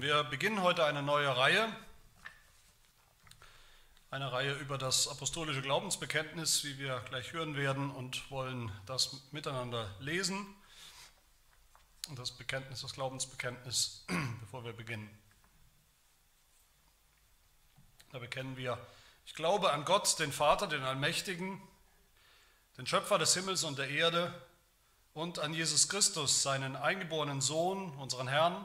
Wir beginnen heute eine neue Reihe, eine Reihe über das apostolische Glaubensbekenntnis, wie wir gleich hören werden, und wollen das miteinander lesen. Das Bekenntnis, das Glaubensbekenntnis, bevor wir beginnen. Da bekennen wir, ich glaube an Gott, den Vater, den Allmächtigen, den Schöpfer des Himmels und der Erde und an Jesus Christus, seinen eingeborenen Sohn, unseren Herrn,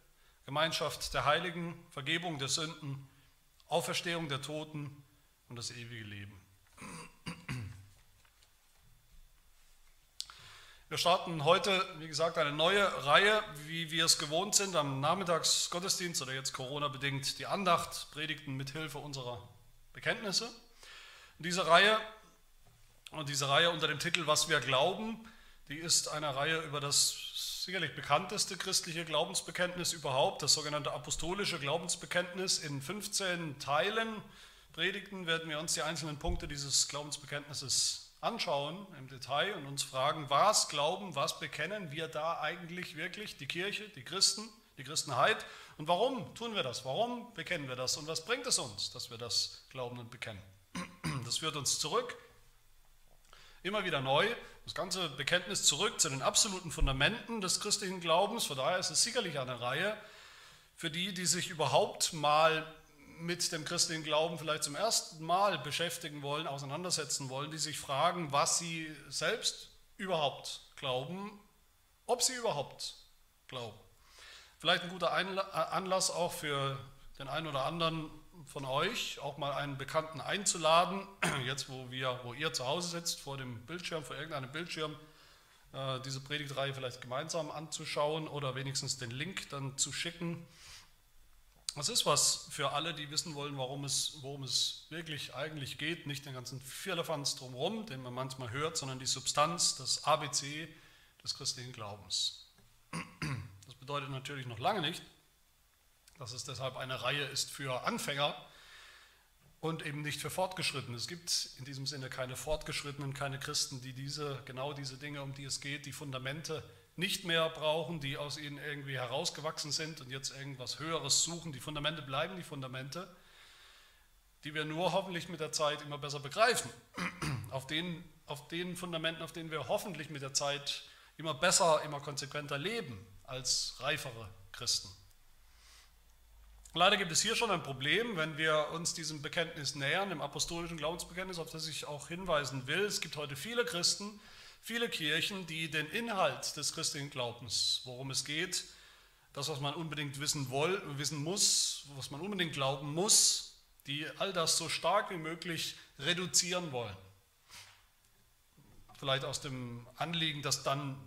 Gemeinschaft der Heiligen, Vergebung der Sünden, Auferstehung der Toten und das ewige Leben. Wir starten heute, wie gesagt, eine neue Reihe, wie wir es gewohnt sind, am Nachmittagsgottesdienst oder jetzt Corona-bedingt die Andacht, Predigten mit Hilfe unserer Bekenntnisse. Und diese Reihe und diese Reihe unter dem Titel Was wir glauben, die ist eine Reihe über das sicherlich bekannteste christliche Glaubensbekenntnis überhaupt, das sogenannte apostolische Glaubensbekenntnis. In 15 Teilen, Predigten, werden wir uns die einzelnen Punkte dieses Glaubensbekenntnisses anschauen im Detail und uns fragen, was glauben, was bekennen wir da eigentlich wirklich, die Kirche, die Christen, die Christenheit und warum tun wir das, warum bekennen wir das und was bringt es uns, dass wir das glauben und bekennen. Das führt uns zurück Immer wieder neu, das ganze Bekenntnis zurück zu den absoluten Fundamenten des christlichen Glaubens. Von daher ist es sicherlich eine Reihe für die, die sich überhaupt mal mit dem christlichen Glauben vielleicht zum ersten Mal beschäftigen wollen, auseinandersetzen wollen, die sich fragen, was sie selbst überhaupt glauben, ob sie überhaupt glauben. Vielleicht ein guter Anlass auch für den einen oder anderen von euch, auch mal einen Bekannten einzuladen, jetzt wo, wir, wo ihr zu Hause sitzt, vor dem Bildschirm, vor irgendeinem Bildschirm, äh, diese Predigtreihe vielleicht gemeinsam anzuschauen oder wenigstens den Link dann zu schicken. Das ist was für alle, die wissen wollen, warum es, worum es wirklich eigentlich geht. Nicht den ganzen Firlefanz drumherum, den man manchmal hört, sondern die Substanz, das ABC des christlichen Glaubens. Das bedeutet natürlich noch lange nicht, dass es deshalb eine Reihe ist für Anfänger und eben nicht für Fortgeschrittene. Es gibt in diesem Sinne keine Fortgeschrittenen, keine Christen, die diese, genau diese Dinge, um die es geht, die Fundamente nicht mehr brauchen, die aus ihnen irgendwie herausgewachsen sind und jetzt irgendwas Höheres suchen. Die Fundamente bleiben die Fundamente, die wir nur hoffentlich mit der Zeit immer besser begreifen. Auf den, auf den Fundamenten, auf denen wir hoffentlich mit der Zeit immer besser, immer konsequenter leben als reifere Christen. Leider gibt es hier schon ein Problem, wenn wir uns diesem Bekenntnis nähern, dem apostolischen Glaubensbekenntnis, auf das ich auch hinweisen will. Es gibt heute viele Christen, viele Kirchen, die den Inhalt des christlichen Glaubens, worum es geht, das, was man unbedingt wissen, will, wissen muss, was man unbedingt glauben muss, die all das so stark wie möglich reduzieren wollen. Vielleicht aus dem Anliegen, dass dann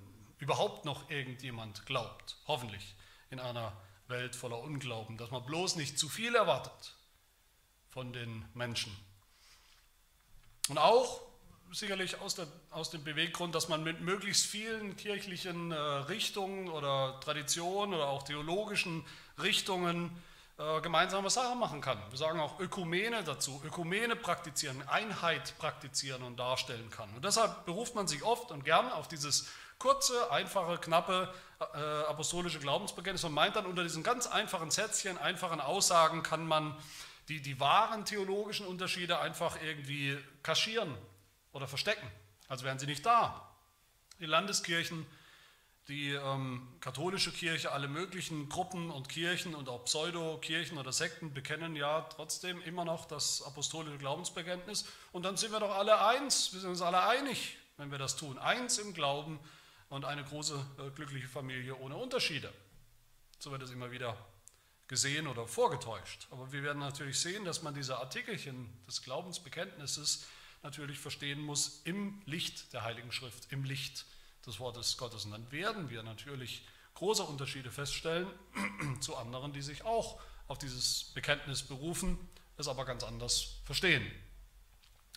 überhaupt noch irgendjemand glaubt, hoffentlich in einer Welt voller Unglauben, dass man bloß nicht zu viel erwartet von den Menschen. Und auch sicherlich aus, der, aus dem Beweggrund, dass man mit möglichst vielen kirchlichen äh, Richtungen oder Traditionen oder auch theologischen Richtungen äh, gemeinsame Sachen machen kann. Wir sagen auch Ökumene dazu, Ökumene praktizieren, Einheit praktizieren und darstellen kann. Und deshalb beruft man sich oft und gern auf dieses kurze, einfache, knappe äh, apostolische Glaubensbekenntnis und meint dann unter diesen ganz einfachen Sätzchen, einfachen Aussagen kann man die, die wahren theologischen Unterschiede einfach irgendwie kaschieren oder verstecken, als wären sie nicht da. Die Landeskirchen, die ähm, katholische Kirche, alle möglichen Gruppen und Kirchen und auch Pseudokirchen oder Sekten bekennen ja trotzdem immer noch das apostolische Glaubensbekenntnis. Und dann sind wir doch alle eins, wir sind uns alle einig, wenn wir das tun. Eins im Glauben und eine große äh, glückliche Familie ohne Unterschiede. So wird es immer wieder gesehen oder vorgetäuscht. Aber wir werden natürlich sehen, dass man diese Artikelchen des Glaubensbekenntnisses natürlich verstehen muss im Licht der Heiligen Schrift, im Licht des Wortes Gottes. Und dann werden wir natürlich große Unterschiede feststellen zu anderen, die sich auch auf dieses Bekenntnis berufen, es aber ganz anders verstehen.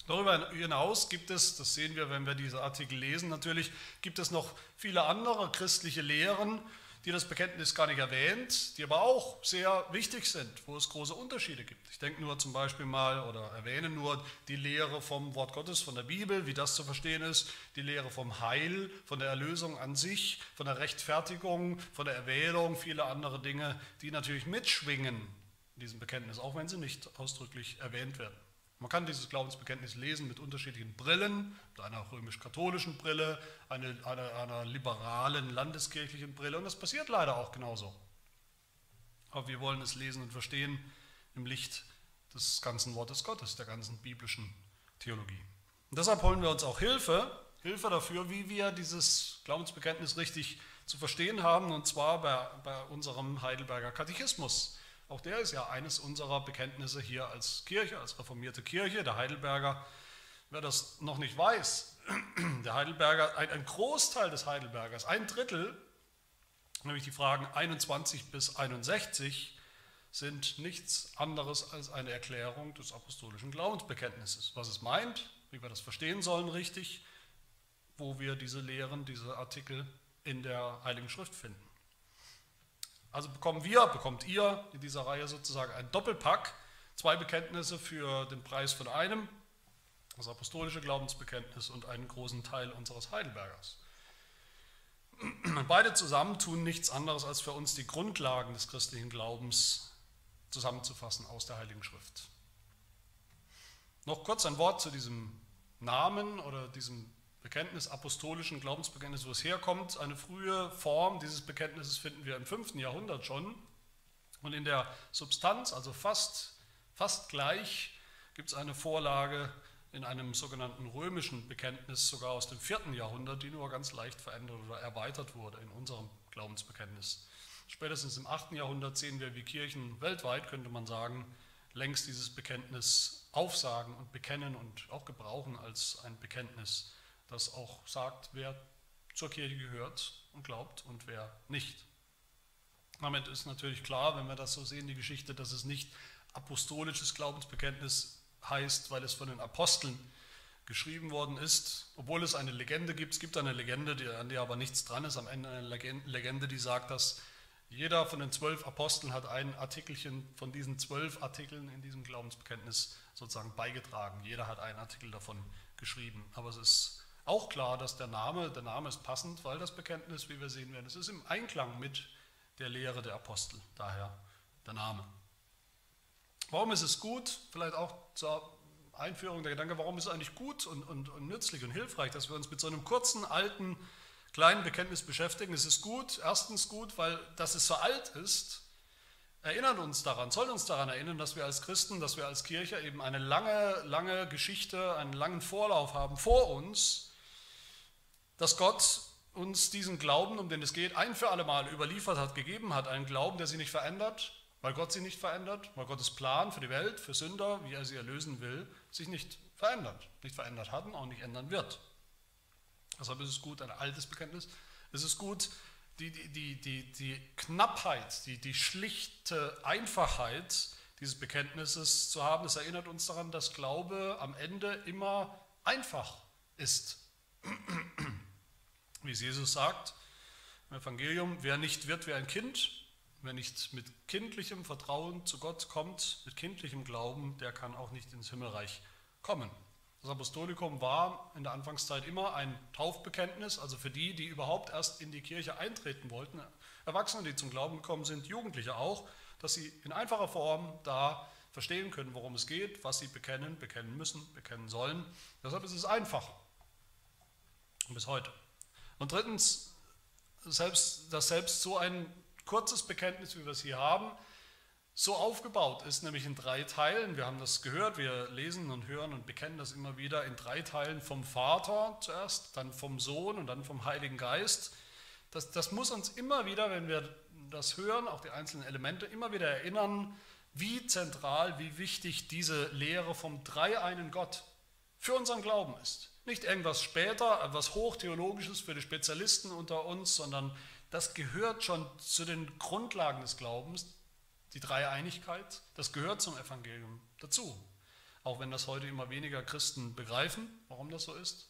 Darüber hinaus gibt es, das sehen wir, wenn wir diese Artikel lesen, natürlich gibt es noch viele andere christliche Lehren, die das Bekenntnis gar nicht erwähnt, die aber auch sehr wichtig sind, wo es große Unterschiede gibt. Ich denke nur zum Beispiel mal oder erwähne nur die Lehre vom Wort Gottes, von der Bibel, wie das zu verstehen ist, die Lehre vom Heil, von der Erlösung an sich, von der Rechtfertigung, von der Erwählung, viele andere Dinge, die natürlich mitschwingen in diesem Bekenntnis, auch wenn sie nicht ausdrücklich erwähnt werden. Man kann dieses Glaubensbekenntnis lesen mit unterschiedlichen Brillen, mit einer römisch-katholischen Brille, einer, einer, einer liberalen landeskirchlichen Brille und das passiert leider auch genauso. Aber wir wollen es lesen und verstehen im Licht des ganzen Wortes Gottes, der ganzen biblischen Theologie. Und deshalb holen wir uns auch Hilfe, Hilfe dafür, wie wir dieses Glaubensbekenntnis richtig zu verstehen haben, und zwar bei, bei unserem Heidelberger Katechismus. Auch der ist ja eines unserer Bekenntnisse hier als Kirche, als reformierte Kirche. Der Heidelberger, wer das noch nicht weiß, der Heidelberger, ein, ein Großteil des Heidelbergers, ein Drittel, nämlich die Fragen 21 bis 61, sind nichts anderes als eine Erklärung des apostolischen Glaubensbekenntnisses. Was es meint, wie wir das verstehen sollen richtig, wo wir diese Lehren, diese Artikel in der Heiligen Schrift finden. Also bekommen wir, bekommt ihr in dieser Reihe sozusagen ein Doppelpack, zwei Bekenntnisse für den Preis von einem, das apostolische Glaubensbekenntnis und einen großen Teil unseres Heidelbergers. beide zusammen tun nichts anderes, als für uns die Grundlagen des christlichen Glaubens zusammenzufassen aus der Heiligen Schrift. Noch kurz ein Wort zu diesem Namen oder diesem Bekenntnis, apostolischen Glaubensbekenntnis, wo es herkommt. Eine frühe Form dieses Bekenntnisses finden wir im 5. Jahrhundert schon. Und in der Substanz, also fast, fast gleich, gibt es eine Vorlage in einem sogenannten römischen Bekenntnis, sogar aus dem 4. Jahrhundert, die nur ganz leicht verändert oder erweitert wurde in unserem Glaubensbekenntnis. Spätestens im 8. Jahrhundert sehen wir, wie Kirchen weltweit, könnte man sagen, längst dieses Bekenntnis aufsagen und bekennen und auch gebrauchen als ein Bekenntnis das auch sagt, wer zur Kirche gehört und glaubt und wer nicht. Damit ist natürlich klar, wenn wir das so sehen, die Geschichte, dass es nicht apostolisches Glaubensbekenntnis heißt, weil es von den Aposteln geschrieben worden ist, obwohl es eine Legende gibt. Es gibt eine Legende, die, an der aber nichts dran ist. Am Ende eine Legende, die sagt, dass jeder von den zwölf Aposteln hat ein Artikelchen von diesen zwölf Artikeln in diesem Glaubensbekenntnis sozusagen beigetragen. Jeder hat einen Artikel davon geschrieben. Aber es ist auch klar, dass der Name, der Name ist passend, weil das Bekenntnis, wie wir sehen werden, es ist im Einklang mit der Lehre der Apostel, daher der Name. Warum ist es gut? Vielleicht auch zur Einführung der Gedanke, warum ist es eigentlich gut und, und, und nützlich und hilfreich, dass wir uns mit so einem kurzen, alten, kleinen Bekenntnis beschäftigen. Es ist gut, erstens gut, weil dass es so alt ist, erinnert uns daran, soll uns daran erinnern, dass wir als Christen, dass wir als Kirche eben eine lange, lange Geschichte, einen langen Vorlauf haben vor uns, dass Gott uns diesen Glauben, um den es geht, ein für alle Mal überliefert hat, gegeben hat. Einen Glauben, der sich nicht verändert, weil Gott sie nicht verändert, weil Gottes Plan für die Welt, für Sünder, wie er sie erlösen will, sich nicht verändert. Nicht verändert hat und auch nicht ändern wird. Deshalb ist es gut, ein altes Bekenntnis. Es ist gut, die, die, die, die Knappheit, die, die schlichte Einfachheit dieses Bekenntnisses zu haben. Es erinnert uns daran, dass Glaube am Ende immer einfach ist wie es Jesus sagt im Evangelium, wer nicht wird wie ein Kind, wer nicht mit kindlichem Vertrauen zu Gott kommt, mit kindlichem Glauben, der kann auch nicht ins Himmelreich kommen. Das Apostolikum war in der Anfangszeit immer ein Taufbekenntnis, also für die, die überhaupt erst in die Kirche eintreten wollten, Erwachsene, die zum Glauben gekommen sind, Jugendliche auch, dass sie in einfacher Form da verstehen können, worum es geht, was sie bekennen, bekennen müssen, bekennen sollen. Deshalb ist es einfach. Bis heute. Und drittens, selbst, dass selbst so ein kurzes Bekenntnis, wie wir es hier haben, so aufgebaut ist, nämlich in drei Teilen. Wir haben das gehört, wir lesen und hören und bekennen das immer wieder in drei Teilen vom Vater zuerst, dann vom Sohn und dann vom Heiligen Geist. Das, das muss uns immer wieder, wenn wir das hören, auch die einzelnen Elemente, immer wieder erinnern, wie zentral, wie wichtig diese Lehre vom dreieinen Gott für unseren Glauben ist. Nicht irgendwas später, etwas Hochtheologisches für die Spezialisten unter uns, sondern das gehört schon zu den Grundlagen des Glaubens, die Dreieinigkeit, das gehört zum Evangelium dazu. Auch wenn das heute immer weniger Christen begreifen, warum das so ist.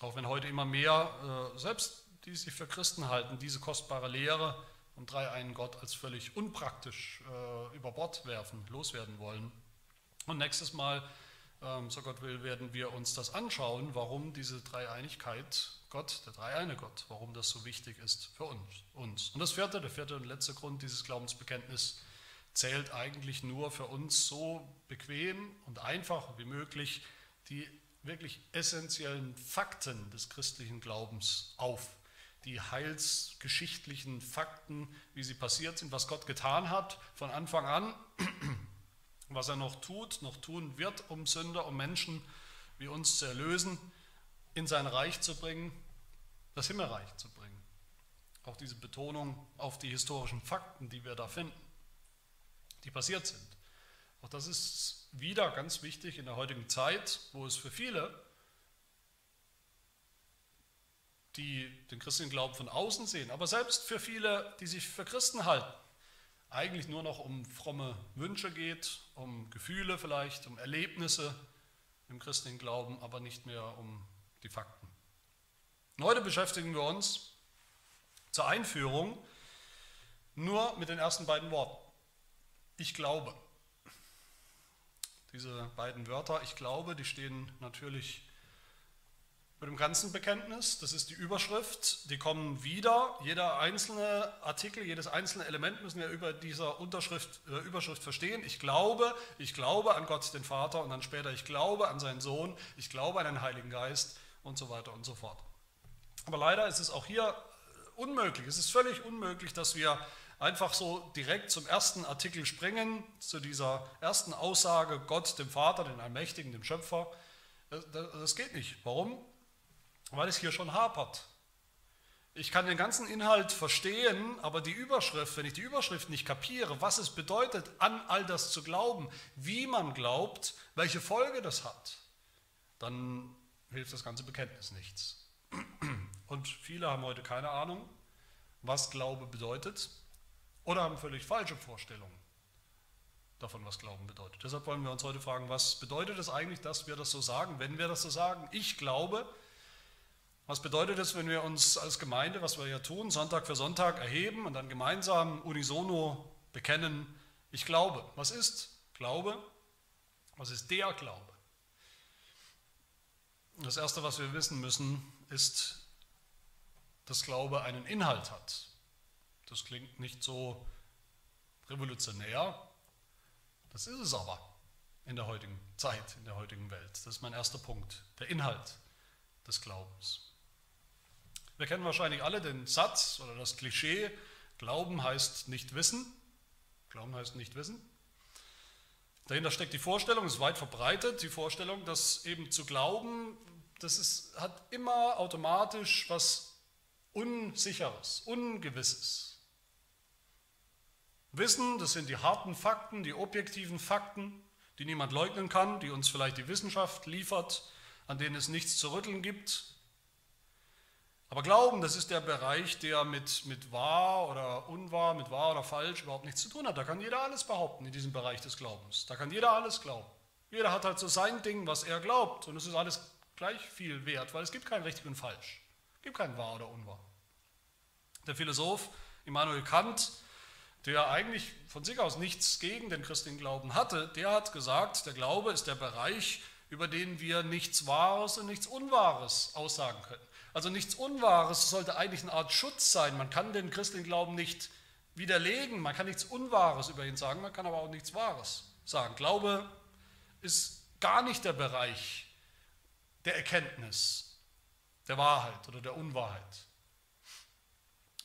Auch wenn heute immer mehr, äh, selbst die sich für Christen halten, diese kostbare Lehre vom dreieinen Gott als völlig unpraktisch äh, über Bord werfen, loswerden wollen. Und nächstes Mal, so Gott will, werden wir uns das anschauen, warum diese Dreieinigkeit Gott, der dreieine Gott, warum das so wichtig ist für uns. Und das vierte, der vierte und letzte Grund dieses Glaubensbekenntnisses zählt eigentlich nur für uns so bequem und einfach wie möglich die wirklich essentiellen Fakten des christlichen Glaubens auf. Die heilsgeschichtlichen Fakten, wie sie passiert sind, was Gott getan hat von Anfang an, was er noch tut, noch tun wird, um Sünder, um Menschen wie uns zu erlösen in sein Reich zu bringen, das Himmelreich zu bringen. Auch diese Betonung auf die historischen Fakten, die wir da finden, die passiert sind. Auch das ist wieder ganz wichtig in der heutigen Zeit, wo es für viele, die den christlichen Glauben von außen sehen, aber selbst für viele, die sich für Christen halten, eigentlich nur noch um fromme Wünsche geht, um Gefühle vielleicht, um Erlebnisse im christlichen Glauben, aber nicht mehr um die Fakten. Und heute beschäftigen wir uns zur Einführung nur mit den ersten beiden Worten. Ich glaube. Diese beiden Wörter, ich glaube, die stehen natürlich mit dem ganzen Bekenntnis. Das ist die Überschrift. Die kommen wieder. Jeder einzelne Artikel, jedes einzelne Element müssen wir über dieser Unterschrift, äh, Überschrift verstehen. Ich glaube, ich glaube an Gott, den Vater, und dann später, ich glaube an seinen Sohn, ich glaube an den Heiligen Geist und so weiter und so fort. Aber leider ist es auch hier unmöglich, es ist völlig unmöglich, dass wir einfach so direkt zum ersten Artikel springen, zu dieser ersten Aussage, Gott, dem Vater, den Allmächtigen, dem Schöpfer. Das geht nicht. Warum? Weil es hier schon hapert. Ich kann den ganzen Inhalt verstehen, aber die Überschrift, wenn ich die Überschrift nicht kapiere, was es bedeutet, an all das zu glauben, wie man glaubt, welche Folge das hat, dann hilft das ganze Bekenntnis nichts. Und viele haben heute keine Ahnung, was Glaube bedeutet oder haben völlig falsche Vorstellungen davon, was Glauben bedeutet. Deshalb wollen wir uns heute fragen, was bedeutet es eigentlich, dass wir das so sagen, wenn wir das so sagen? Ich glaube. Was bedeutet es, wenn wir uns als Gemeinde, was wir ja tun, Sonntag für Sonntag erheben und dann gemeinsam unisono bekennen, ich glaube. Was ist Glaube? Was ist der Glaube? Das Erste, was wir wissen müssen, ist, dass Glaube einen Inhalt hat. Das klingt nicht so revolutionär, das ist es aber in der heutigen Zeit, in der heutigen Welt. Das ist mein erster Punkt, der Inhalt des Glaubens. Wir kennen wahrscheinlich alle den Satz oder das Klischee, Glauben heißt nicht wissen. Glauben heißt nicht wissen. Dahinter steckt die Vorstellung, ist weit verbreitet, die Vorstellung, dass eben zu glauben das ist, hat immer automatisch was Unsicheres, Ungewisses. Wissen, das sind die harten Fakten, die objektiven Fakten, die niemand leugnen kann, die uns vielleicht die Wissenschaft liefert, an denen es nichts zu rütteln gibt. Aber Glauben, das ist der Bereich, der mit, mit wahr oder unwahr, mit wahr oder falsch überhaupt nichts zu tun hat. Da kann jeder alles behaupten in diesem Bereich des Glaubens. Da kann jeder alles glauben. Jeder hat halt so sein Ding, was er glaubt. Und es ist alles gleich viel wert, weil es gibt kein richtig und falsch. Es gibt kein wahr oder unwahr. Der Philosoph Immanuel Kant, der eigentlich von sich aus nichts gegen den christlichen Glauben hatte, der hat gesagt, der Glaube ist der Bereich, über den wir nichts Wahres und nichts Unwahres aussagen können. Also nichts Unwahres sollte eigentlich eine Art Schutz sein. Man kann den christlichen Glauben nicht widerlegen, man kann nichts Unwahres über ihn sagen, man kann aber auch nichts Wahres sagen. Glaube ist gar nicht der Bereich, der Erkenntnis, der Wahrheit oder der Unwahrheit.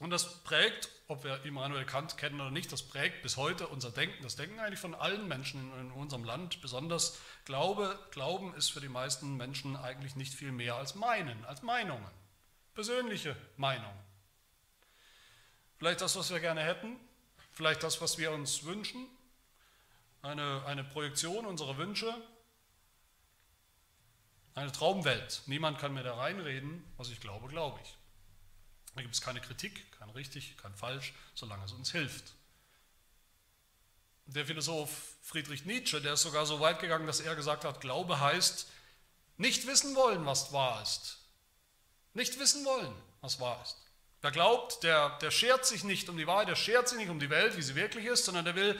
Und das prägt, ob wir Immanuel Kant kennen oder nicht, das prägt bis heute unser Denken, das Denken eigentlich von allen Menschen in, unserem Land. Besonders Glaube, Glauben ist für die meisten Menschen eigentlich nicht viel mehr als Meinen, als Meinungen, persönliche Meinungen. Vielleicht das, was wir gerne hätten, vielleicht das, was wir uns wünschen, eine, eine Projektion unserer Wünsche, eine Traumwelt. Niemand kann mir da reinreden. Was ich glaube, glaube ich. Da gibt es keine Kritik, kein richtig, kein falsch, solange es uns hilft. Der Philosoph Friedrich Nietzsche, der ist sogar so weit gegangen, dass er gesagt hat, Glaube heißt nicht wissen wollen, was wahr ist. Nicht wissen wollen, was wahr ist. Wer glaubt, der, der schert sich nicht um die Wahrheit, der schert sich nicht um die Welt, wie sie wirklich ist, sondern der will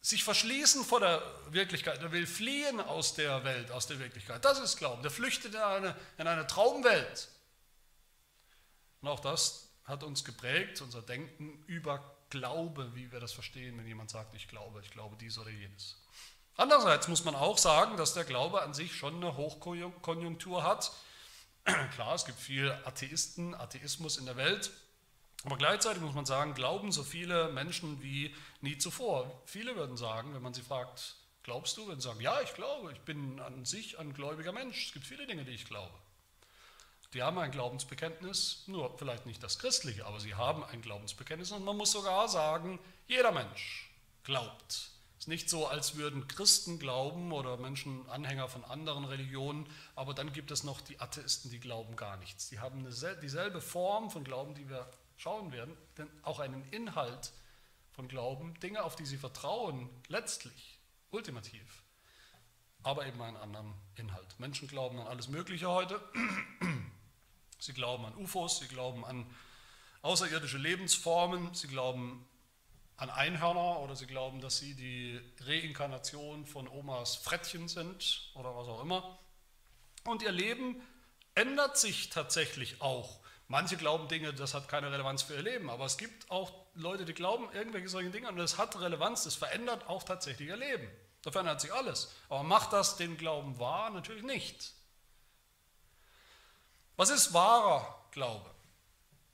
sich verschließen vor der Wirklichkeit, der will fliehen aus der Welt, aus der Wirklichkeit. Das ist Glauben. Der flüchtet in eine, in eine Traumwelt. Und auch das hat uns geprägt, unser Denken über Glaube, wie wir das verstehen, wenn jemand sagt, ich glaube, ich glaube dies oder jenes. Andererseits muss man auch sagen, dass der Glaube an sich schon eine Hochkonjunktur hat. Klar, es gibt viel Atheisten, Atheismus in der Welt, aber gleichzeitig muss man sagen, glauben so viele Menschen wie nie zuvor. Viele würden sagen, wenn man sie fragt, glaubst du, würden sie sagen, ja, ich glaube, ich bin an sich ein gläubiger Mensch. Es gibt viele Dinge, die ich glaube. Die haben ein Glaubensbekenntnis, nur vielleicht nicht das christliche, aber sie haben ein Glaubensbekenntnis und man muss sogar sagen, jeder Mensch glaubt. Es ist nicht so, als würden Christen glauben oder Menschen, Anhänger von anderen Religionen, aber dann gibt es noch die Atheisten, die glauben gar nichts. Die haben eine, dieselbe Form von Glauben, die wir schauen werden, denn auch einen Inhalt von Glauben, Dinge, auf die sie vertrauen, letztlich, ultimativ, aber eben einen anderen Inhalt. Menschen glauben an alles Mögliche heute. Sie glauben an UFOs, sie glauben an außerirdische Lebensformen, sie glauben an Einhörner oder sie glauben, dass sie die Reinkarnation von Omas Frettchen sind oder was auch immer. Und ihr Leben ändert sich tatsächlich auch. Manche glauben Dinge, das hat keine Relevanz für ihr Leben, aber es gibt auch Leute, die glauben irgendwelche solchen Dinge und das hat Relevanz, das verändert auch tatsächlich ihr Leben. Da verändert sich alles. Aber macht das den Glauben wahr? Natürlich nicht. Was ist wahrer Glaube?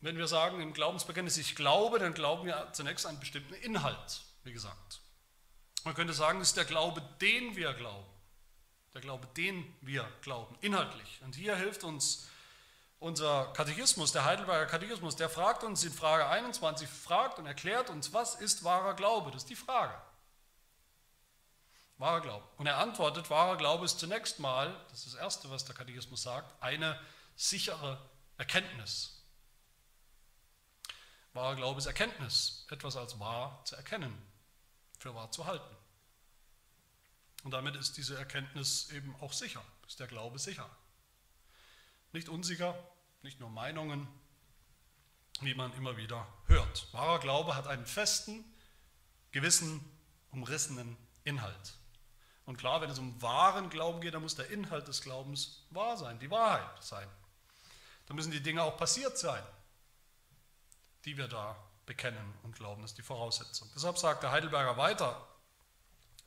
Wenn wir sagen im Glaubensbekenntnis, ich glaube, dann glauben wir zunächst einen bestimmten Inhalt, wie gesagt. Man könnte sagen, es ist der Glaube, den wir glauben. Der Glaube, den wir glauben, inhaltlich. Und hier hilft uns unser Katechismus, der Heidelberger Katechismus, der fragt uns in Frage 21, fragt und erklärt uns, was ist wahrer Glaube? Das ist die Frage. Wahrer Glaube. Und er antwortet, wahrer Glaube ist zunächst mal, das ist das Erste, was der Katechismus sagt, eine sichere Erkenntnis. Wahrer Glaube ist Erkenntnis, etwas als wahr zu erkennen, für wahr zu halten. Und damit ist diese Erkenntnis eben auch sicher, ist der Glaube sicher. Nicht unsicher, nicht nur Meinungen, wie man immer wieder hört. Wahrer Glaube hat einen festen, gewissen, umrissenen Inhalt. Und klar, wenn es um wahren Glauben geht, dann muss der Inhalt des Glaubens wahr sein, die Wahrheit sein. Da müssen die Dinge auch passiert sein, die wir da bekennen und glauben. Das ist die Voraussetzung. Deshalb sagt der Heidelberger weiter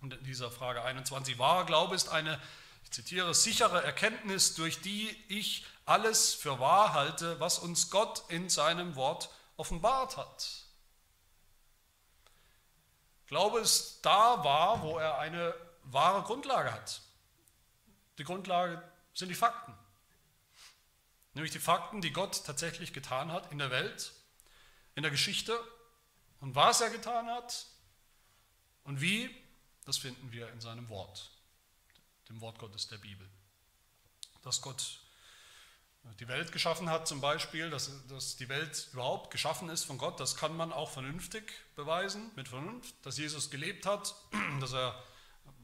in dieser Frage 21, wahrer Glaube ist eine, ich zitiere, sichere Erkenntnis, durch die ich alles für wahr halte, was uns Gott in seinem Wort offenbart hat. Glaube ist da wahr, wo er eine wahre Grundlage hat. Die Grundlage sind die Fakten. Nämlich die Fakten, die Gott tatsächlich getan hat in der Welt, in der Geschichte und was er getan hat und wie, das finden wir in seinem Wort, dem Wort Gottes der Bibel. Dass Gott die Welt geschaffen hat zum Beispiel, dass, dass die Welt überhaupt geschaffen ist von Gott, das kann man auch vernünftig beweisen, mit Vernunft, dass Jesus gelebt hat, dass er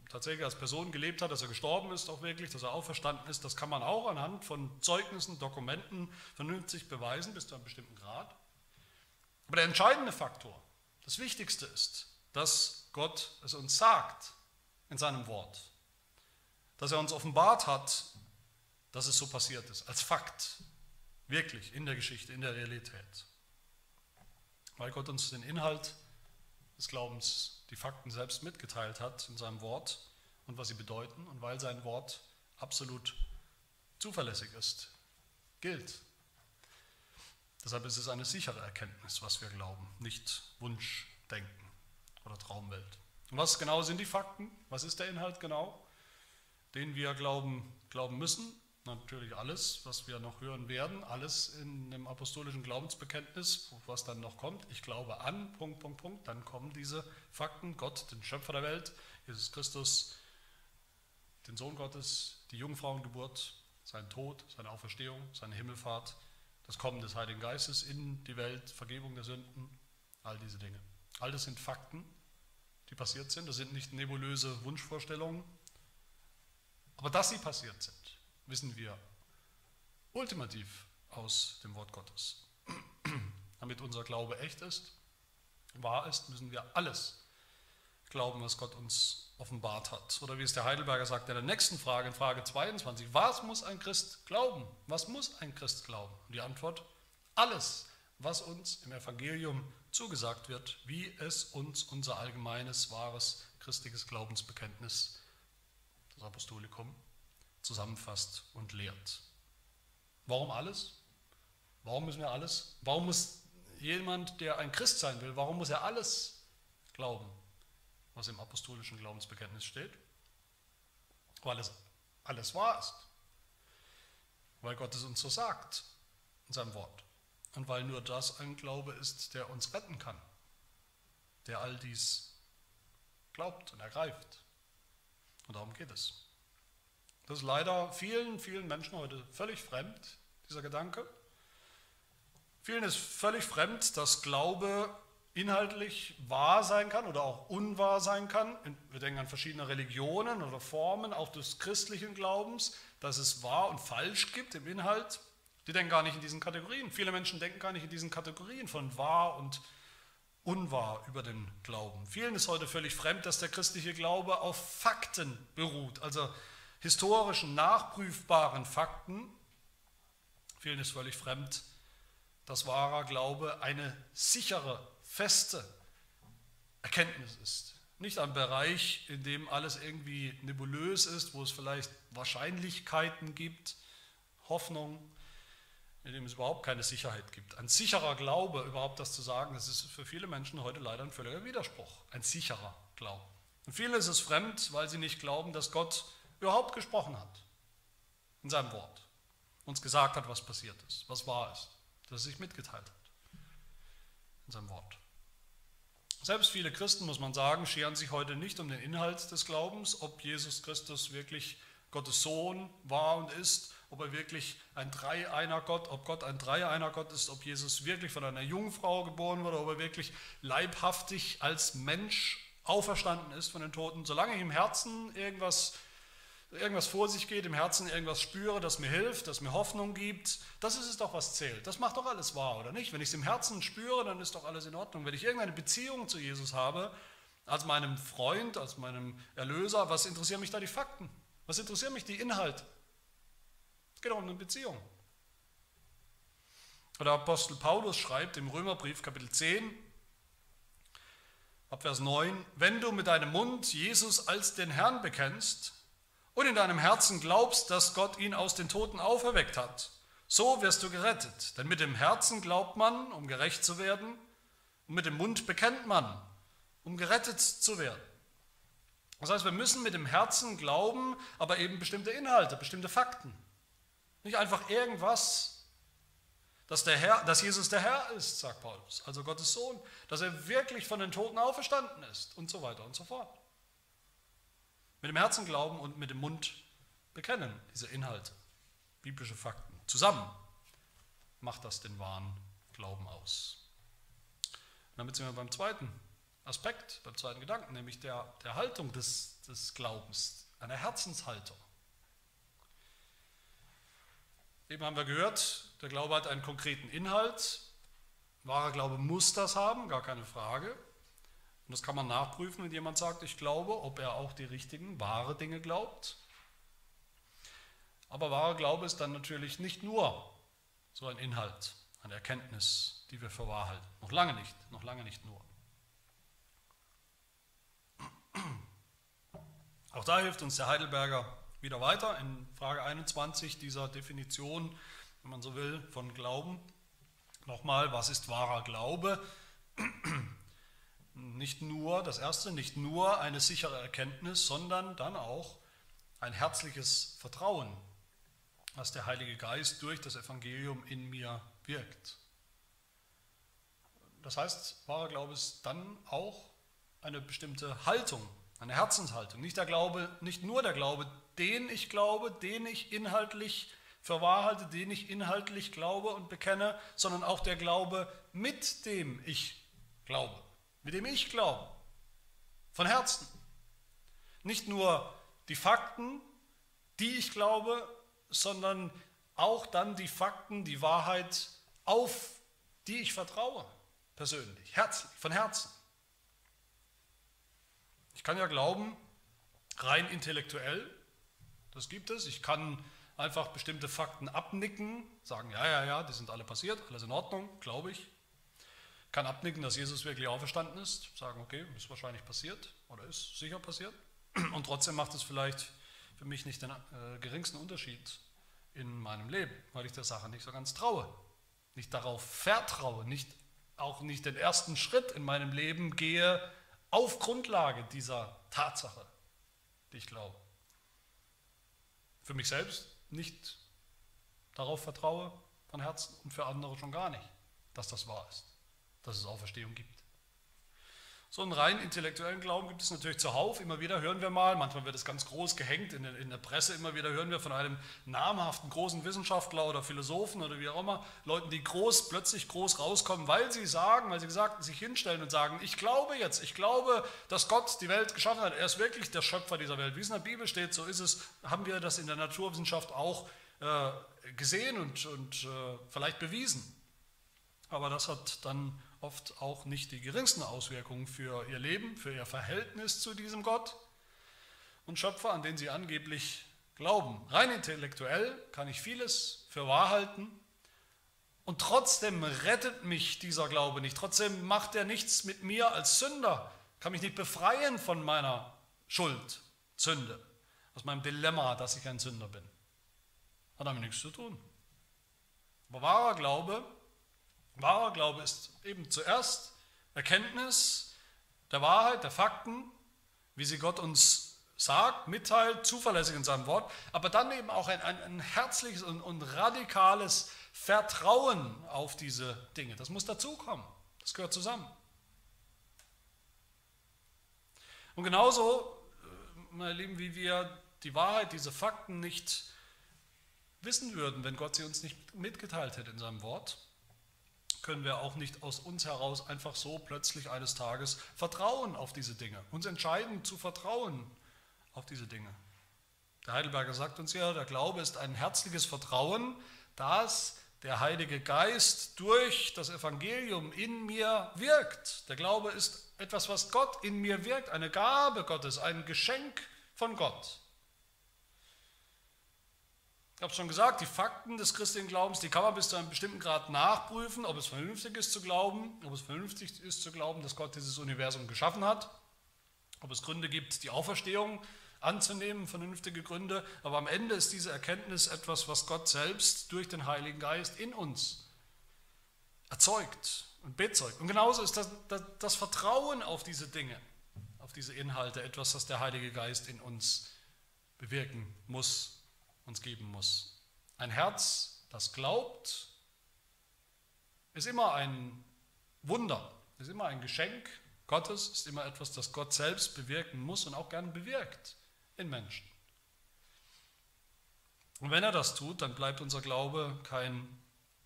tatsächlich als Person gelebt hat, dass er gestorben ist auch wirklich, dass er auferstanden ist, das kann man auch anhand von Zeugnissen, Dokumenten vernünftig beweisen, bis zu einem bestimmten Grad. Aber der entscheidende Faktor, das Wichtigste ist, dass Gott es uns sagt in seinem Wort, dass er uns offenbart hat, dass es so passiert ist, als Fakt, wirklich in der Geschichte, in der Realität. Weil Gott uns den Inhalt des Glaubens, die Fakten selbst mitgeteilt hat in seinem Wort und was sie bedeuten und weil sein Wort absolut zuverlässig ist, gilt. Deshalb ist es eine sichere Erkenntnis, was wir glauben, nicht Wunschdenken oder Traumwelt. Und was genau sind die Fakten? Was ist der Inhalt genau, den wir glauben, glauben müssen? Natürlich alles, was wir noch hören werden, alles in dem apostolischen Glaubensbekenntnis, was dann noch kommt. Ich glaube an, Punkt, Punkt, Punkt. Dann kommen diese Fakten, Gott, den Schöpfer der Welt, Jesus Christus, den Sohn Gottes, die Jungfrauengeburt, sein Tod, seine Auferstehung, seine Himmelfahrt, das Kommen des Heiligen Geistes in die Welt, Vergebung der Sünden, all diese Dinge. All das sind Fakten, die passiert sind. Das sind nicht nebulöse Wunschvorstellungen. Aber dass sie passiert sind, wissen wir ultimativ aus dem Wort Gottes. Damit unser Glaube echt ist, wahr ist, müssen wir alles glauben, was Gott uns offenbart hat. Oder wie es der Heidelberger sagt in der nächsten Frage, in Frage 22, was muss ein Christ glauben? Was muss ein Christ glauben? Und die Antwort, alles, was uns im Evangelium zugesagt wird, wie es uns unser allgemeines, wahres, christliches Glaubensbekenntnis, das Apostolikum, zusammenfasst und lehrt. Warum alles? Warum müssen wir alles? Warum muss jemand, der ein Christ sein will, warum muss er alles glauben, was im apostolischen Glaubensbekenntnis steht? Weil es alles wahr ist. Weil Gott es uns so sagt in seinem Wort. Und weil nur das ein Glaube ist, der uns retten kann, der all dies glaubt und ergreift. Und darum geht es. Das ist leider vielen, vielen Menschen heute völlig fremd, dieser Gedanke. Vielen ist völlig fremd, dass Glaube inhaltlich wahr sein kann oder auch unwahr sein kann. Wir denken an verschiedene Religionen oder Formen, auch des christlichen Glaubens, dass es wahr und falsch gibt im Inhalt. Die denken gar nicht in diesen Kategorien. Viele Menschen denken gar nicht in diesen Kategorien von wahr und unwahr über den Glauben. Vielen ist heute völlig fremd, dass der christliche Glaube auf Fakten beruht, also historischen, nachprüfbaren Fakten. Vielen ist völlig fremd, dass wahrer Glaube eine sichere, feste Erkenntnis ist. Nicht ein Bereich, in dem alles irgendwie nebulös ist, wo es vielleicht Wahrscheinlichkeiten gibt, Hoffnung, in dem es überhaupt keine Sicherheit gibt. Ein sicherer Glaube, überhaupt das zu sagen, das ist für viele Menschen heute leider ein völliger Widerspruch. Ein sicherer Glaube. Und vielen ist es fremd, weil sie nicht glauben, dass Gott überhaupt gesprochen hat in seinem Wort. Uns gesagt hat, was passiert ist, was wahr ist das er sich mitgeteilt hat in seinem Wort. Selbst viele Christen, muss man sagen, scheren sich heute nicht um den Inhalt des Glaubens, ob Jesus Christus wirklich Gottes Sohn war und ist, ob er wirklich ein Dreieiner Gott, ob Gott ein Dreieiner Gott ist, ob Jesus wirklich von einer Jungfrau geboren wurde, ob er wirklich leibhaftig als Mensch auferstanden ist von den Toten. Solange im Herzen irgendwas irgendwas vor sich geht, im Herzen irgendwas spüre, das mir hilft, das mir Hoffnung gibt, das ist es doch, was zählt. Das macht doch alles wahr, oder nicht? Wenn ich es im Herzen spüre, dann ist doch alles in Ordnung. Wenn ich irgendeine Beziehung zu Jesus habe, als meinem Freund, als meinem Erlöser, was interessieren mich da die Fakten? Was interessieren mich die Inhalte? Es geht auch um eine Beziehung. Der Apostel Paulus schreibt im Römerbrief Kapitel 10, ab Vers 9, wenn du mit deinem Mund Jesus als den Herrn bekennst und in deinem Herzen glaubst, dass Gott ihn aus den Toten auferweckt hat, so wirst du gerettet. Denn mit dem Herzen glaubt man, um gerecht zu werden, und mit dem Mund bekennt man, um gerettet zu werden. Das heißt, wir müssen mit dem Herzen glauben, aber eben bestimmte Inhalte, bestimmte Fakten. Nicht einfach irgendwas, dass, der Herr, dass Jesus der Herr ist, sagt Paulus, also Gottes Sohn, dass er wirklich von den Toten auferstanden ist und so weiter und so fort. Mit dem Herzen glauben und mit dem Mund bekennen, diese Inhalte, biblische Fakten. Zusammen macht das den wahren Glauben aus. Und damit sind wir beim zweiten Aspekt, beim zweiten Gedanken, nämlich der, der Haltung des, des Glaubens, einer Herzenshaltung. Eben haben wir gehört, der Glaube hat einen konkreten Inhalt. Wahrer Glaube muss das haben, gar keine Frage. Und das kann man nachprüfen, wenn jemand sagt, ich glaube, ob er auch die richtigen, wahre Dinge glaubt. Aber wahrer Glaube ist dann natürlich nicht nur so ein Inhalt, eine Erkenntnis, die wir für wahr halten. Noch lange nicht, noch lange nicht nur. Auch da hilft uns der Heidelberger wieder weiter in Frage 21 dieser Definition, wenn man so will, von Glauben. Nochmal, was ist wahrer Glaube? Nicht nur, das erste, nicht nur eine sichere Erkenntnis, sondern dann auch ein herzliches Vertrauen, was der Heilige Geist durch das Evangelium in mir wirkt. Das heißt, wahrer Glaube ist dann auch eine bestimmte Haltung, eine Herzenshaltung. Nicht der Glaube, nicht nur der Glaube, den ich glaube, den ich inhaltlich für wahr halte, den ich inhaltlich glaube und bekenne, sondern auch der Glaube, mit dem ich glaube, mit dem ich glaube, von Herzen. Nicht nur die Fakten, die ich glaube, sondern auch dann die Fakten, die Wahrheit, auf die ich vertraue, persönlich, herzlich, von Herzen. Ich kann ja glauben, rein intellektuell, das gibt es. Ich kann einfach bestimmte Fakten abnicken, sagen, ja, ja, ja, die sind alle passiert, alles in Ordnung, glaube ich. Kann abnicken, dass Jesus wirklich auferstanden ist, sagen, okay, ist wahrscheinlich passiert oder ist sicher passiert. Und trotzdem macht es vielleicht für mich nicht den äh, geringsten Unterschied in meinem Leben, weil ich der Sache nicht so ganz traue, nicht darauf vertraue, nicht, auch nicht den ersten Schritt in meinem Leben gehe auf Grundlage dieser Tatsache, die ich glaube. Für mich selbst nicht darauf vertraue von Herzen und für andere schon gar nicht, dass das wahr ist, dass es Auferstehung gibt. So einen rein intellektuellen Glauben gibt es natürlich zuhauf. Immer wieder hören wir mal, manchmal wird es ganz groß gehängt in der, in der, Presse, immer wieder hören wir von einem namhaften großen Wissenschaftler oder Philosophen oder wie auch immer, Leuten, die groß, plötzlich groß rauskommen, weil sie sagen, weil sie gesagt, sich hinstellen und sagen, ich glaube jetzt, ich glaube, dass Gott die Welt geschaffen hat. Er ist wirklich der Schöpfer dieser Welt. Wie es in der Bibel steht, so ist es, haben wir das in der Naturwissenschaft auch äh, gesehen und, und äh, vielleicht bewiesen. Aber das hat dann oft auch nicht die geringsten Auswirkungen für ihr Leben, für ihr Verhältnis zu diesem Gott und Schöpfer, an den sie angeblich glauben. Rein intellektuell kann ich vieles für wahr halten und trotzdem rettet mich dieser Glaube nicht. Trotzdem macht er nichts mit mir als Sünder, kann mich nicht befreien von meiner Schuld, Sünde, aus meinem Dilemma, dass ich ein Sünder bin. Hat damit nichts zu tun. Aber wahrer Glaube Wahrer Glaube ist eben zuerst Erkenntnis der Wahrheit, der Fakten, wie sie Gott uns sagt, mitteilt, zuverlässig in seinem Wort, aber dann eben auch ein, ein, ein herzliches und, und radikales Vertrauen auf diese Dinge. Das muss dazukommen. Das gehört zusammen. Und genauso, äh, meine Lieben, wie wir die Wahrheit, diese Fakten nicht wissen würden, wenn Gott sie uns nicht mitgeteilt hätte in seinem Wort, können wir auch nicht aus uns heraus einfach so plötzlich eines Tages vertrauen auf diese Dinge, uns entscheiden zu vertrauen auf diese Dinge. Der Heidelberger sagt uns ja, der Glaube ist ein herzliches Vertrauen, dass der Heilige Geist durch das Evangelium in mir wirkt. Der Glaube ist etwas, was Gott in mir wirkt, eine Gabe Gottes, ein Geschenk von Gott. Ich habe schon gesagt, die Fakten des christlichen Glaubens, die kann man bis zu einem bestimmten Grad nachprüfen, ob es vernünftig ist zu glauben, ob es vernünftig ist zu glauben, dass Gott dieses Universum geschaffen hat, ob es Gründe gibt, die Auferstehung anzunehmen, vernünftige Gründe. Aber am Ende ist diese Erkenntnis etwas, was Gott selbst durch den Heiligen Geist in uns erzeugt und bezeugt. Und genauso ist das, das, das Vertrauen auf diese Dinge, auf diese Inhalte etwas, das der Heilige Geist in uns bewirken muss uns geben muss. Ein Herz, das glaubt, ist immer ein Wunder, ist immer ein Geschenk Gottes, ist immer etwas, das Gott selbst bewirken muss und auch gerne bewirkt in Menschen. Und wenn er das tut, dann bleibt unser Glaube kein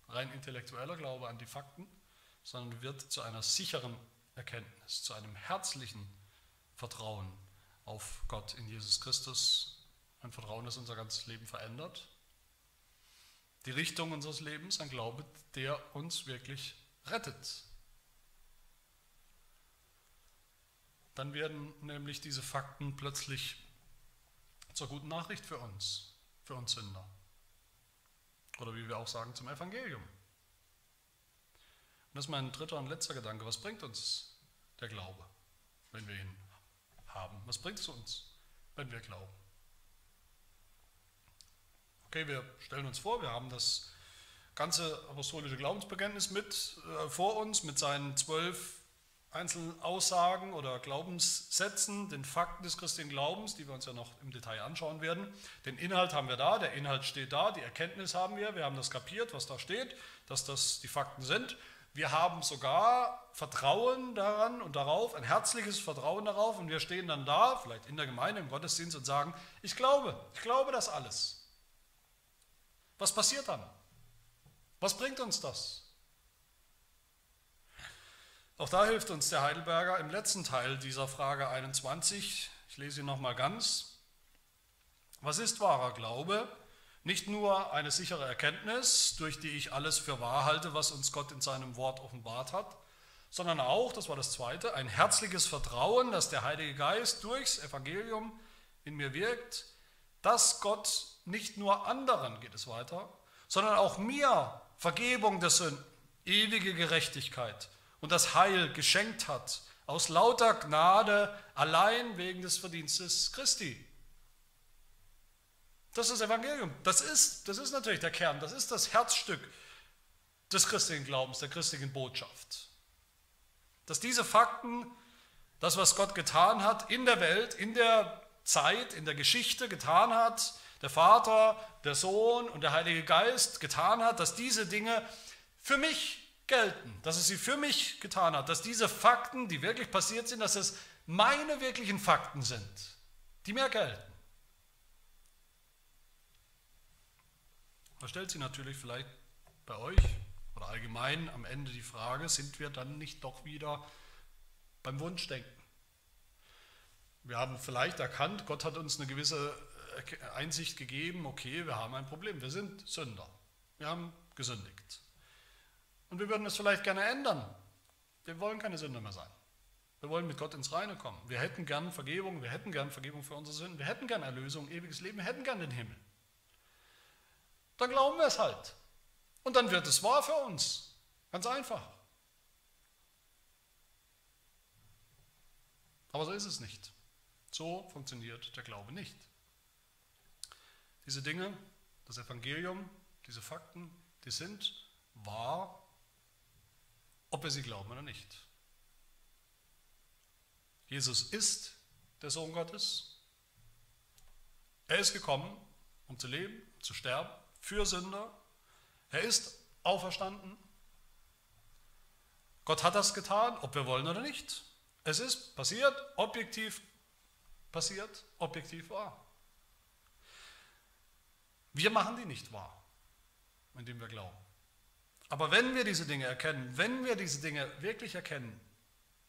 rein intellektueller Glaube an die Fakten, sondern wird zu einer sicheren Erkenntnis, zu einem herzlichen Vertrauen auf Gott in Jesus Christus ein Vertrauen, das unser ganzes Leben verändert. Die Richtung unseres Lebens, ein Glaube, der uns wirklich rettet. Dann werden nämlich diese Fakten plötzlich zur guten Nachricht für uns, für uns Sünder. Oder wie wir auch sagen, zum Evangelium. Und das ist mein dritter und letzter Gedanke. Was bringt uns der Glaube, wenn wir ihn haben? Was bringt es uns, wenn wir glauben? Okay, wir stellen uns vor, wir haben das ganze apostolische Glaubensbekenntnis mit äh, vor uns, mit seinen zwölf einzelnen Aussagen oder Glaubenssätzen, den Fakten des christlichen Glaubens, die wir uns ja noch im Detail anschauen werden. Den Inhalt haben wir da, der Inhalt steht da, die Erkenntnis haben wir, wir haben das kapiert, was da steht, dass das die Fakten sind. Wir haben sogar Vertrauen daran und darauf, ein herzliches Vertrauen darauf und wir stehen dann da, vielleicht in der Gemeinde, im Gottesdienst und sagen, ich glaube, ich glaube das alles. Was passiert dann? Was bringt uns das? Auch da hilft uns der Heidelberger im letzten Teil dieser Frage 21. Ich lese ihn nochmal ganz. Was ist wahrer Glaube? Nicht nur eine sichere Erkenntnis, durch die ich alles für wahr halte, was uns Gott in seinem Wort offenbart hat, sondern auch, das war das Zweite, ein herzliches Vertrauen, dass der Heilige Geist durchs Evangelium in mir wirkt, dass Gott nicht nur anderen, geht es weiter, sondern auch mir Vergebung der Sünden, ewige Gerechtigkeit und das Heil geschenkt hat, aus lauter Gnade, allein wegen des Verdienstes Christi. Das ist das Evangelium. Das ist, das ist natürlich der Kern, das ist das Herzstück des christlichen Glaubens, der christlichen Botschaft. Dass diese Fakten, das, was Gott getan hat in der Welt, in der Zeit, in der Geschichte getan hat, der Vater, der Sohn und der Heilige Geist getan hat, dass diese Dinge für mich gelten, dass es sie für mich getan hat, dass diese Fakten, die wirklich passiert sind, dass es meine wirklichen Fakten sind, die mir gelten. Da stellt sich natürlich vielleicht bei euch oder allgemein am Ende die Frage, sind wir dann nicht doch wieder beim Wunschdenken? Wir haben vielleicht erkannt, Gott hat uns eine gewisse Einsicht gegeben, okay, wir haben ein Problem, wir sind Sünder, wir haben gesündigt. Und wir würden es vielleicht gerne ändern. Wir wollen keine Sünder mehr sein. Wir wollen mit Gott ins Reine kommen. Wir hätten gern Vergebung, wir hätten gern Vergebung für unsere Sünden, wir hätten gern Erlösung, ewiges Leben, wir hätten gern den Himmel dann glauben wir es halt. Und dann wird es wahr für uns. Ganz einfach. Aber so ist es nicht. So funktioniert der Glaube nicht. Diese Dinge, das Evangelium, diese Fakten, die sind wahr, ob wir sie glauben oder nicht. Jesus ist der Sohn Gottes. Er ist gekommen, um zu leben, zu sterben für Sünder. Er ist auferstanden. Gott hat das getan, ob wir wollen oder nicht. Es ist passiert, objektiv passiert, objektiv wahr. Wir machen die nicht wahr, indem wir glauben. Aber wenn wir diese Dinge erkennen, wenn wir diese Dinge wirklich erkennen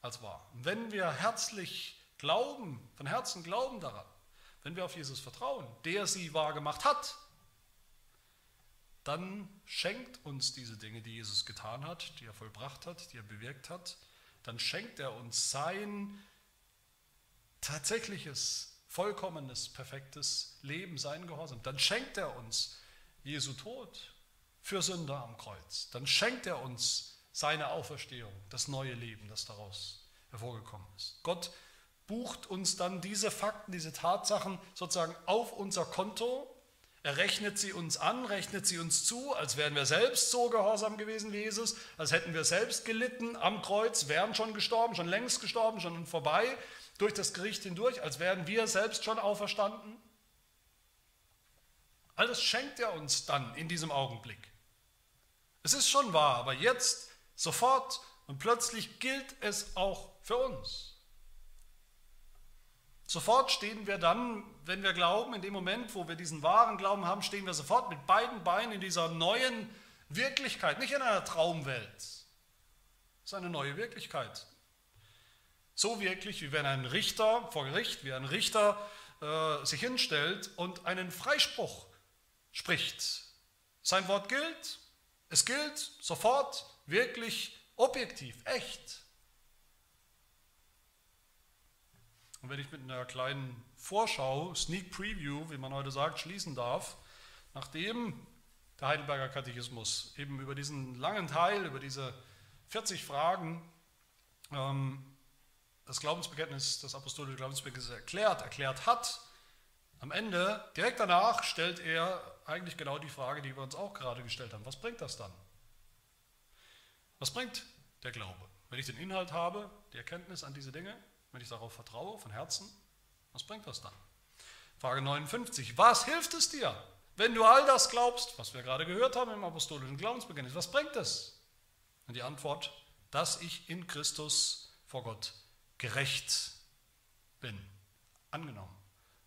als wahr, wenn wir herzlich glauben, von Herzen glauben daran, wenn wir auf Jesus vertrauen, der sie wahr gemacht hat, dann schenkt uns diese Dinge, die Jesus getan hat, die er vollbracht hat, die er bewirkt hat, dann schenkt er uns sein tatsächliches, vollkommenes, perfektes Leben, sein Gehorsam. Dann schenkt er uns Jesu Tod für Sünder am Kreuz. Dann schenkt er uns seine Auferstehung, das neue Leben, das daraus hervorgekommen ist. Gott bucht uns dann diese Fakten, diese Tatsachen sozusagen auf unser Konto er rechnet sie uns an, rechnet sie uns zu, als wären wir selbst so gehorsam gewesen wie Jesus, als hätten wir selbst gelitten am Kreuz, wären schon gestorben, schon längst gestorben, schon vorbei, durch das Gericht hindurch, als wären wir selbst schon auferstanden. All das schenkt er uns dann in diesem Augenblick. Es ist schon wahr, aber jetzt, sofort und plötzlich gilt es auch für uns. Sofort stehen wir dann, wenn wir glauben, in dem Moment, wo wir diesen wahren Glauben haben, stehen wir sofort mit beiden Beinen in dieser neuen Wirklichkeit, nicht in einer Traumwelt. Es ist eine neue Wirklichkeit. So wirklich, wie wenn ein Richter vor Gericht, wie ein Richter äh, sich hinstellt und einen Freispruch spricht. Sein Wort gilt, es gilt sofort, wirklich, objektiv, echt. Und wenn ich mit einer kleinen Vorschau, Sneak Preview, wie man heute sagt, schließen darf, nachdem der Heidelberger Katechismus eben über diesen langen Teil, über diese 40 Fragen, ähm, das Glaubensbekenntnis, das apostolische Glaubensbekenntnis erklärt, erklärt hat, am Ende, direkt danach, stellt er eigentlich genau die Frage, die wir uns auch gerade gestellt haben. Was bringt das dann? Was bringt der Glaube? Wenn ich den Inhalt habe, die Erkenntnis an diese Dinge, wenn ich darauf vertraue, von Herzen, was bringt das dann? Frage 59. Was hilft es dir, wenn du all das glaubst, was wir gerade gehört haben im apostolischen Glaubensbekenntnis? Was bringt es? Und die Antwort, dass ich in Christus vor Gott gerecht bin, angenommen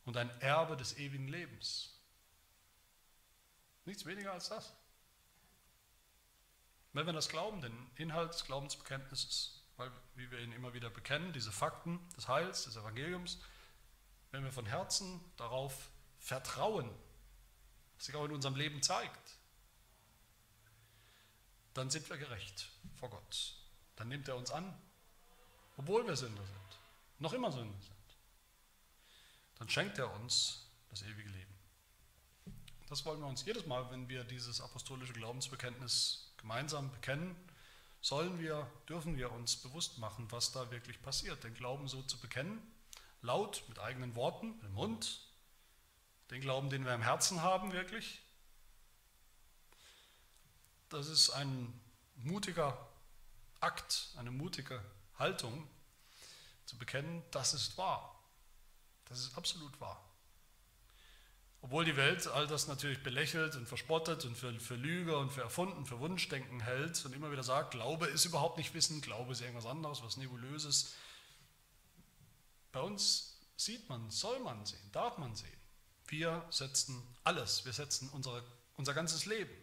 und ein Erbe des ewigen Lebens. Nichts weniger als das. Wenn wir das glauben, den Inhalt des Glaubensbekenntnisses, weil, wie wir ihn immer wieder bekennen, diese Fakten des Heils, des Evangeliums, wenn wir von Herzen darauf vertrauen, was sich auch in unserem Leben zeigt, dann sind wir gerecht vor Gott. Dann nimmt er uns an, obwohl wir Sünder sind, noch immer Sünder sind. Dann schenkt er uns das ewige Leben. Das wollen wir uns jedes Mal, wenn wir dieses apostolische Glaubensbekenntnis gemeinsam bekennen, sollen wir, dürfen wir uns bewusst machen, was da wirklich passiert. Den Glauben so zu bekennen, laut, mit eigenen Worten, mit dem Mund, den Glauben, den wir im Herzen haben, wirklich. Das ist ein mutiger Akt, eine mutige Haltung, zu bekennen, das ist wahr. Das ist absolut wahr. Obwohl die Welt all das natürlich belächelt und verspottet und für, für Lüge und für Erfunden, für Wunschdenken hält und immer wieder sagt, Glaube ist überhaupt nicht Wissen, Glaube ist irgendwas anderes, was Nebulöses. Bei uns sieht man, soll man sehen, darf man sehen. Wir setzen alles, wir setzen unsere, unser ganzes Leben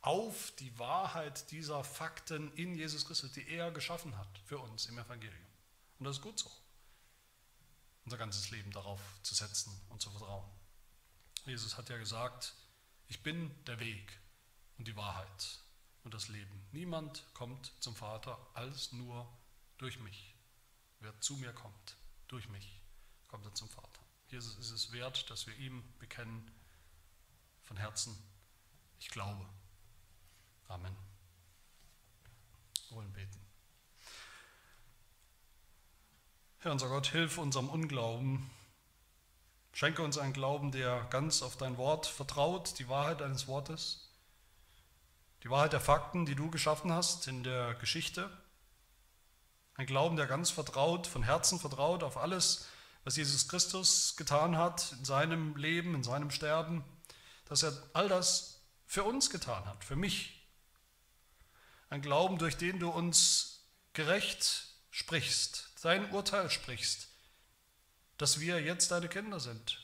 auf die Wahrheit dieser Fakten in Jesus Christus, die er geschaffen hat für uns im Evangelium. Und das ist gut so, unser ganzes Leben darauf zu setzen und zu vertrauen. Jesus hat ja gesagt, ich bin der Weg und die Wahrheit und das Leben. Niemand kommt zum Vater als nur durch mich. Wer zu mir kommt, durch mich, kommt er zum Vater. Jesus ist es wert, dass wir ihm bekennen von Herzen, ich glaube. Amen. Wir wollen beten. Herr unser Gott, hilf unserem Unglauben Schenke uns einen Glauben, der ganz auf dein Wort vertraut, die Wahrheit deines Wortes, die Wahrheit der Fakten, die du geschaffen hast in der Geschichte. Ein Glauben, der ganz vertraut, von Herzen vertraut auf alles, was Jesus Christus getan hat in seinem Leben, in seinem Sterben, dass er all das für uns getan hat, für mich. Ein Glauben, durch den du uns gerecht sprichst, dein Urteil sprichst, dass wir jetzt deine Kinder sind,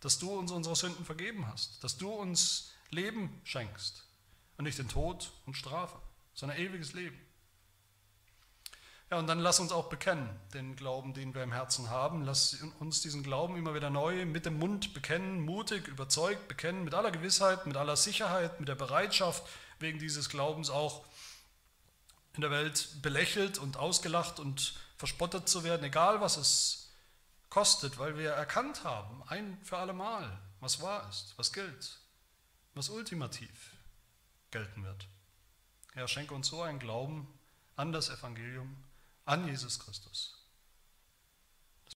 dass du uns unsere Sünden vergeben hast, dass du uns Leben schenkst und nicht den Tod und Strafe, sondern ewiges Leben. Ja, und dann lass uns auch bekennen, den Glauben, den wir im Herzen haben. Lass uns diesen Glauben immer wieder neu mit dem Mund bekennen, mutig, überzeugt bekennen, mit aller Gewissheit, mit aller Sicherheit, mit der Bereitschaft, wegen dieses Glaubens auch in der Welt belächelt und ausgelacht und verspottet zu werden, egal was es kostet, weil wir erkannt haben, ein für alle Mal, was wahr ist, was gilt, was ultimativ gelten wird. Herr, schenke uns so einen Glauben an das Evangelium, an Jesus Christus,